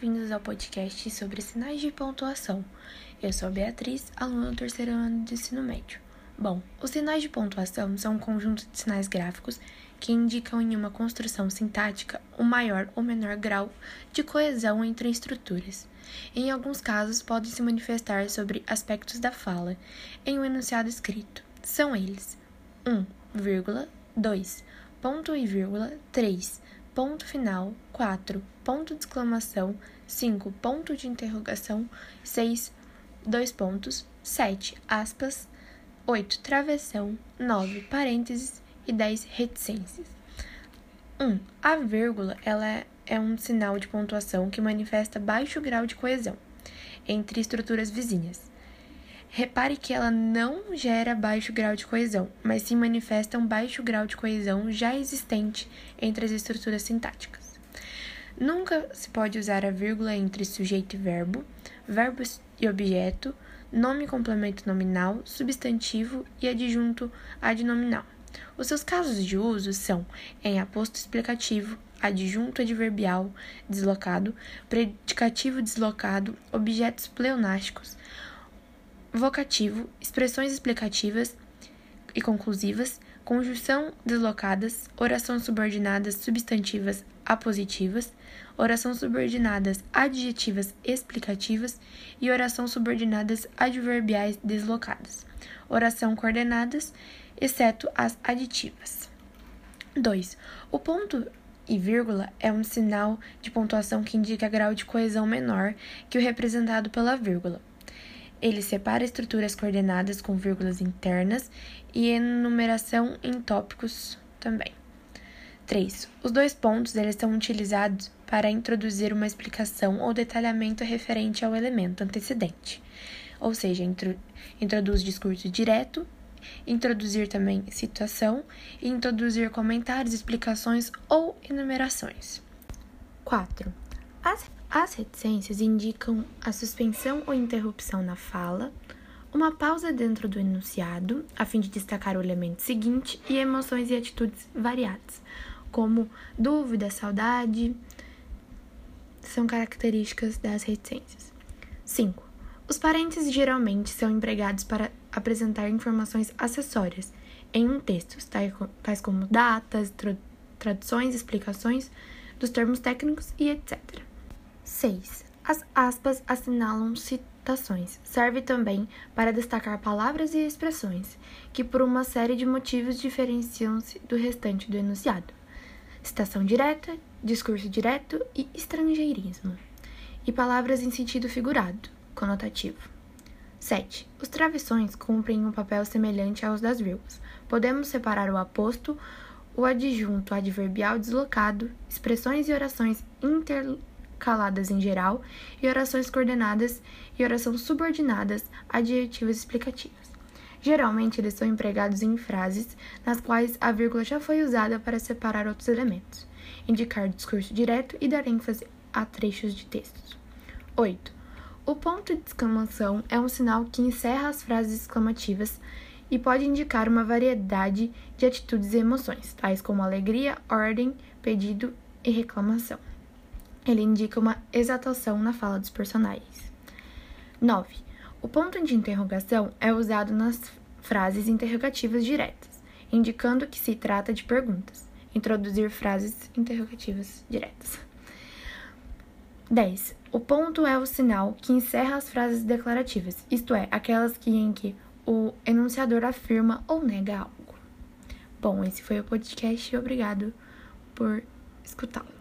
bem-vindos ao podcast sobre sinais de pontuação. Eu sou Beatriz, aluna do terceiro ano de ensino médio. Bom, os sinais de pontuação são um conjunto de sinais gráficos que indicam em uma construção sintática o maior ou menor grau de coesão entre estruturas. Em alguns casos, podem se manifestar sobre aspectos da fala em um enunciado escrito. São eles: 1, 2, ponto e vírgula, 3, ponto final, 4, ponto de exclamação, 5, ponto de interrogação, 6, dois pontos, 7, aspas, 8, travessão, 9, parênteses e 10, reticências. 1. A vírgula ela é, é um sinal de pontuação que manifesta baixo grau de coesão entre estruturas vizinhas. Repare que ela não gera baixo grau de coesão, mas sim manifesta um baixo grau de coesão já existente entre as estruturas sintáticas. Nunca se pode usar a vírgula entre sujeito e verbo, verbo e objeto, nome e complemento nominal, substantivo e adjunto adnominal. Os seus casos de uso são em aposto explicativo, adjunto adverbial deslocado, predicativo deslocado, objetos pleonásticos, vocativo, expressões explicativas e conclusivas, conjunção deslocadas, orações subordinadas substantivas apositivas, oração subordinadas adjetivas explicativas e oração subordinadas adverbiais deslocadas, oração coordenadas, exceto as aditivas. 2. O ponto e vírgula é um sinal de pontuação que indica grau de coesão menor que o representado pela vírgula. Ele separa estruturas coordenadas com vírgulas internas e enumeração em tópicos também. 3. Os dois pontos eles são utilizados para introduzir uma explicação ou detalhamento referente ao elemento antecedente, ou seja, intro, introduz discurso direto, introduzir também situação e introduzir comentários, explicações ou enumerações. 4. As as reticências indicam a suspensão ou interrupção na fala, uma pausa dentro do enunciado, a fim de destacar o elemento seguinte, e emoções e atitudes variadas, como dúvida, saudade, são características das reticências. 5. Os parênteses geralmente são empregados para apresentar informações acessórias em um texto, tais como datas, traduções, explicações dos termos técnicos e etc. 6. As aspas assinalam citações. Serve também para destacar palavras e expressões que, por uma série de motivos, diferenciam-se do restante do enunciado. Citação direta, discurso direto e estrangeirismo. E palavras em sentido figurado, conotativo. 7. Os travessões cumprem um papel semelhante aos das vírgulas. Podemos separar o aposto, o adjunto adverbial deslocado, expressões e orações inter caladas em geral, e orações coordenadas e orações subordinadas, adjetivas explicativas. Geralmente, eles são empregados em frases nas quais a vírgula já foi usada para separar outros elementos, indicar discurso direto e dar ênfase a trechos de textos. 8. O ponto de exclamação é um sinal que encerra as frases exclamativas e pode indicar uma variedade de atitudes e emoções, tais como alegria, ordem, pedido e reclamação. Ele indica uma exaltação na fala dos personagens. 9. O ponto de interrogação é usado nas frases interrogativas diretas, indicando que se trata de perguntas. Introduzir frases interrogativas diretas. 10. O ponto é o sinal que encerra as frases declarativas, isto é, aquelas que em que o enunciador afirma ou nega algo. Bom, esse foi o podcast e obrigado por escutá-lo.